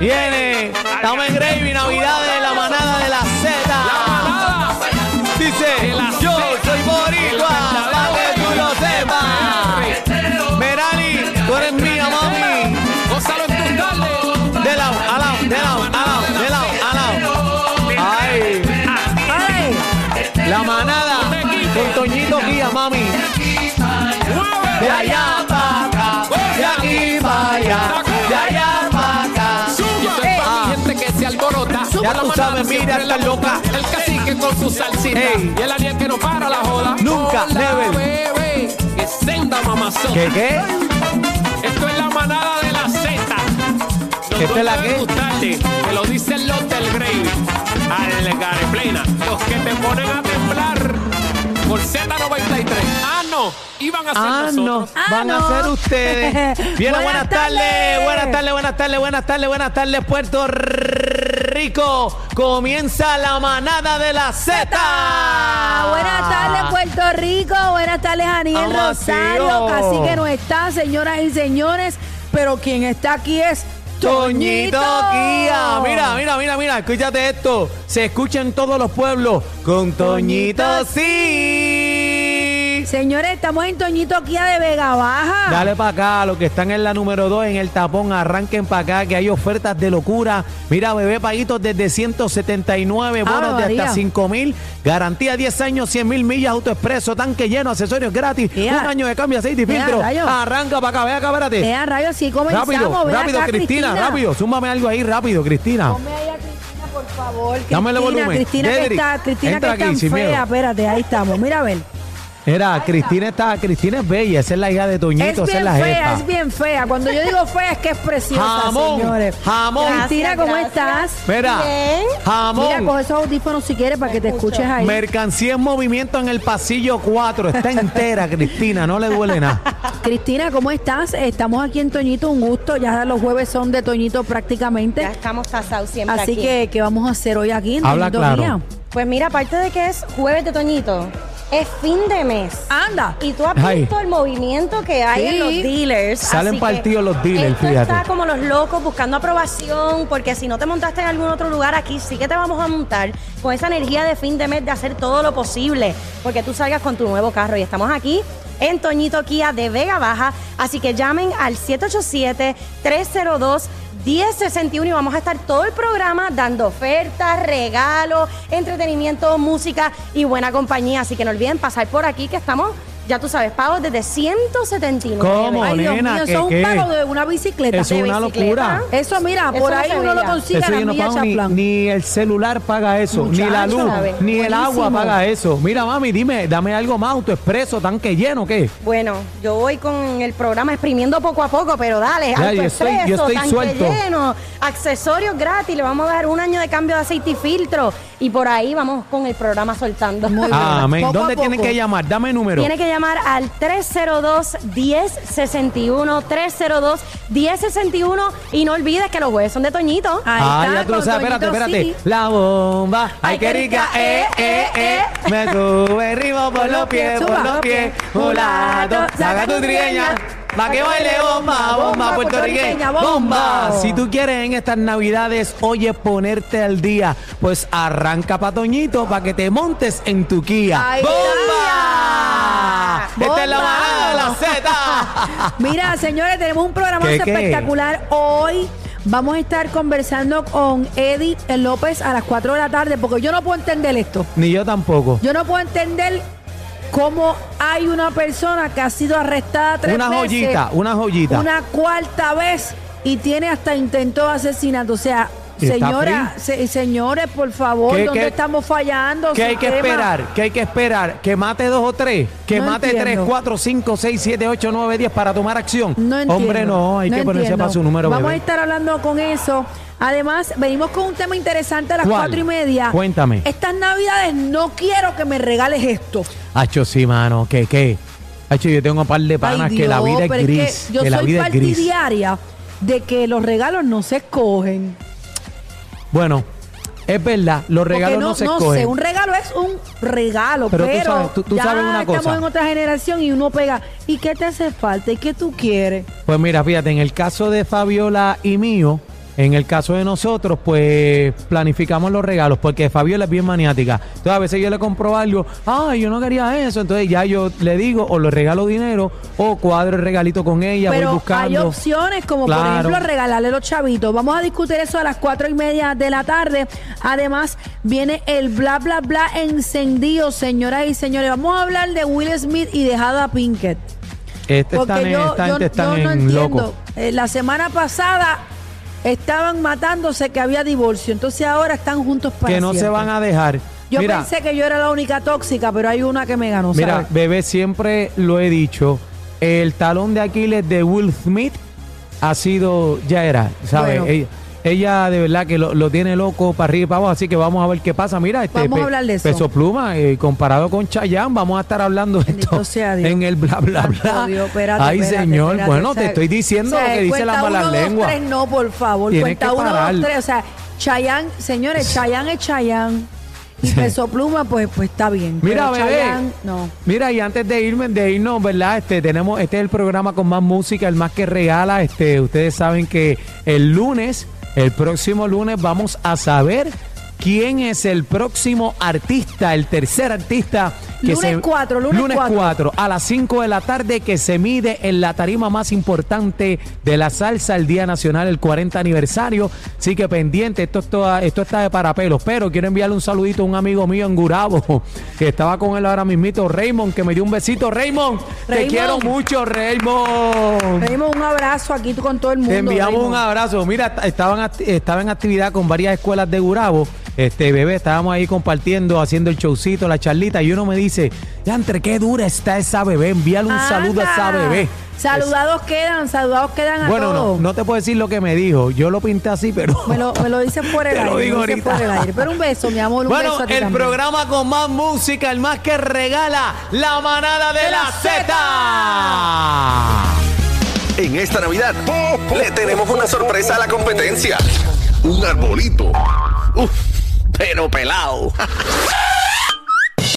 Viene, estamos en Gravy, Navidad de la manada de la Z. Dice, yo soy boricua, para que tú lo sepas. Merali, tú eres mía, mami. Gózalo en tus tardes. De lado, a lado, de lado, a lado, de lado, a lado. Ay, la manada con Toñito Guía, mami. Tú sabes, mira, está loca. El cacique con su salsita. Ey. Y el Ariel que no para la joda. Nunca, Hola, never. bebé. Que senda mamazón. ¿Qué qué? Esto es la manada de la Z. ¿Esta es la qué? Te lo dicen los del Gravy. Al Gareplena. Los que te ponen a temblar. Por Z93. Ah, no. Iban a ser Ah, no, nosotros. van a no. ser ustedes. Bien, buenas, Buenas tardes. tardes. buenas tardes, buenas tardes, buenas tardes, buenas tardes, Puerto Rico. Comienza la manada de la Z. Buenas tardes, Puerto Rico. Buenas tardes, Aniel Vamos, Rosario. Así que no está, señoras y señores. Pero quien está aquí es Toñito. Guía. Mira, mira, mira, mira, escúchate esto. Se escucha en todos los pueblos con Toñito, Toñito, sí. Señores, estamos en Toñito Kia de Vega Baja. Dale para acá, los que están en la número 2 en el tapón, arranquen para acá, que hay ofertas de locura. Mira, bebé paguitos desde 179, bonos de hasta 5 mil, garantía 10 años, 100 mil millas, autoexpreso, tanque lleno, accesorios gratis, un año de cambio, aceite y filtro. Arranca para acá, ve acá, espérate. Vean, rayos, sí comenzamos. Rápido, Ven rápido, acá, Cristina, rápido, súmame algo ahí, rápido, Cristina. Ponme ahí a Cristina, por favor. Cristina, volumen. Cristina que está, Cristina que está fea. miedo. Espérate, ahí estamos. Mira a ver. Mira, Cristina está, Cristina es bella, esa es la hija de Toñito, Es esa es bien la fea, jefa. es bien fea. Cuando yo digo fea es que es preciosa, Jamón, señores. jamón. Cristina, ¿cómo Gracias, estás? Mira, jamón. Mira, coge esos audífonos si quieres para que te escuches ahí. Mercancía en movimiento en el pasillo 4. Está entera, Cristina. No le duele nada. Cristina, ¿cómo estás? Estamos aquí en Toñito, un gusto. Ya los jueves son de Toñito prácticamente. Ya estamos tasados siempre Así aquí. que, ¿qué vamos a hacer hoy aquí en Habla Toñito claro. Pues mira, aparte de que es jueves de Toñito, es fin de mes. Anda. Y tú has Ay. visto el movimiento que hay Sí. en los dealers. Salen así que partidos los dealers, esto fíjate. está como los locos buscando aprobación, porque si no te montaste en algún otro lugar, aquí sí que te vamos a montar con esa energía de fin de mes de hacer todo lo posible, porque tú salgas con tu nuevo carro. Y estamos aquí en Toñito Kia de Vega Baja, así que llamen al 787-302. 1061 y vamos a estar todo el programa dando ofertas, regalos, entretenimiento, música y buena compañía. Así que no olviden pasar por aquí que estamos, ya tú sabes, pagos desde 179. ¿Cómo? Ay, Dios nena, mío, ¿qué, eso es un qué? pago de una bicicleta. Eso es de una bicicleta. locura. Eso, mira, Eso por no ahí se uno lo veía. consigue a Eso no millas pago ni, Chaplan. ni el celular paga eso, ni la luz, ni el agua buenísimo. paga eso. Mira, mami, dime, dame algo más, autoexpreso, tanque lleno, ¿qué? Bueno, yo voy con el programa exprimiendo poco a poco, pero dale, Ya, yo autoexpreso, estoy- yo estoy tanque suelto. lleno, accesorios gratis, le vamos a dar un año de cambio de aceite y filtro y por ahí vamos con el programa soltando. Muy bien. Amén. Poco a ¿Dónde tienen poco. que llamar? Dame número. Tiene que llamar al 302-1061, 302-1061 y no olvides que los jueves son de Toñito. Ahí Ah, está, ya tú sabes, espérate, espérate. sí. La bomba, ay, qué rica, eh, eh, eh. Me sube el ritmo por los pies, por los pies. Mulato, saca tu trigueña. Pa' que baile bomba, bomba, puertorriqueña, bomba. Si tú quieres en estas navidades, oye, ponerte al día, pues arranca pa' Toñito para que te montes en tu Kia. Ahí ¡Bomba! Esta es la Bomba. manada de la Z. Mira, señores, tenemos un programa ¿Qué, qué? espectacular hoy. Vamos a estar conversando con Eddie López a las 4 de la tarde, porque yo no puedo entender esto. Ni yo tampoco. Yo no puedo entender cómo hay una persona que ha sido arrestada tres Una veces, joyita, una joyita. una cuarta vez y tiene hasta intento de asesinato. O sea, Señora, se- señores, por favor, ¿Qué- ¿dónde qué- estamos fallando? ¿Qué hay que esperar? ¿Qué hay que esperar? ¿Que mate dos o tres? ¿Que No mate tres, cuatro, cinco, seis, siete, ocho, nueve, diez para tomar acción? No entiendo. Hombre, no, hay No que ponerse entiendo. para su número, Vamos bebé. a estar hablando con eso. Además, venimos con un tema interesante a las ¿Cuál? cuatro y media. Cuéntame. Estas navidades no quiero que me regales esto. Hacho, sí, mano. ¿Qué, qué? Hacho, yo tengo un par de panas Ay, que la vida es gris. que yo que la soy vida es gris. partidaria de que los regalos no se escogen. Bueno, es verdad, los regalos no, se escogen. sé, un regalo es un regalo, Pero pero, tú sabes- tú- tú ya sabes una estamos cosa. en otra generación y uno pega, ¿y qué te hace falta? ¿Y qué tú quieres? Pues mira, fíjate, en el caso de Fabiola y mío, en el caso de nosotros, pues planificamos los regalos, porque Fabiola es bien maniática. Entonces a veces yo le compro algo, ay, yo no quería eso, entonces ya yo le digo, o le regalo dinero, o cuadro el regalito con ella, voy Pero hay buscando. opciones como por ejemplo regalarle los chavitos. Vamos a discutir eso a las cuatro y media de la tarde. Además, viene el bla bla bla encendido, señoras y señores. Vamos a hablar de Will Smith y de Jada Pinkett. Este Porque están, yo, esta yo- están yo no en entiendo. loco. Eh, la semana pasada estaban matándose que había divorcio, entonces ahora están juntos para Que no se van a dejar. Yo mira, pensé que yo era la única tóxica, pero hay una que me ganó. Mira, ¿sabes? bebé, siempre lo he dicho. El talón de Aquiles de Will Smith ha sido, ya era, ¿sabes? Bueno. Ella, de verdad que lo, lo tiene loco para arriba y para abajo, así que vamos a ver qué pasa. Mira, este Vamos a hablar de eso. Peso Pluma, eh, comparado con Chayanne, vamos a estar hablando de esto sea Dios. en el bla, bla, bla. Dios, espérate, Ay, espérate, señor, espérate. bueno, O sea, te estoy diciendo o sea, lo que dice la mala uno, dos, lengua. tres, no, por favor. Tienes cuenta uno, dos, tres. O sea, Chayanne, señores, Chayanne es Chayanne. Y Peso Pluma, pues, pues está bien. Mira, bebé. Chayanne, no. Mira, y antes de irme, de irnos, ¿verdad? Este, tenemos, este es el programa con más música, el más que regala. Este, ustedes saben que el lunes, el próximo lunes, vamos a saber quién es el próximo artista, el tercer artista que Lunes se. cuatro, lunes cuatro. 4, a las 5 de la tarde, que se mide en la tarima más importante de la salsa, el Día Nacional, el 40 aniversario. Así que pendiente, esto, es toda- esto está de parapelos. Pero quiero enviarle un saludito a un amigo mío en Gurabo, que estaba con él ahora mismito, Raymond, que me dio un besito. Raymond, te Raymond. quiero mucho, Raymond. Pedimos un abrazo aquí con todo el mundo. Te enviamos Raymond. un abrazo. Mira, estaban, estaba en actividad con varias escuelas de Gurabo. Este bebé, estábamos ahí compartiendo, haciendo el showcito, la charlita, y uno me dice, entre qué dura está esa bebé, envíale un saludo a esa bebé. Saludados quedan, saludados quedan a Bueno, no, todos. no te puedo decir lo que me dijo. Yo lo pinté así, pero. Me lo, me lo dicen por el Te lo aire. digo me lo dicen ahorita. por el aire. Pero un beso, mi amor, un Bueno, beso a ti el también. programa con más música, el más que regala la manada de, la Z. En esta Navidad le tenemos una sorpresa a la competencia. Un arbolito. Uf, pero pelado.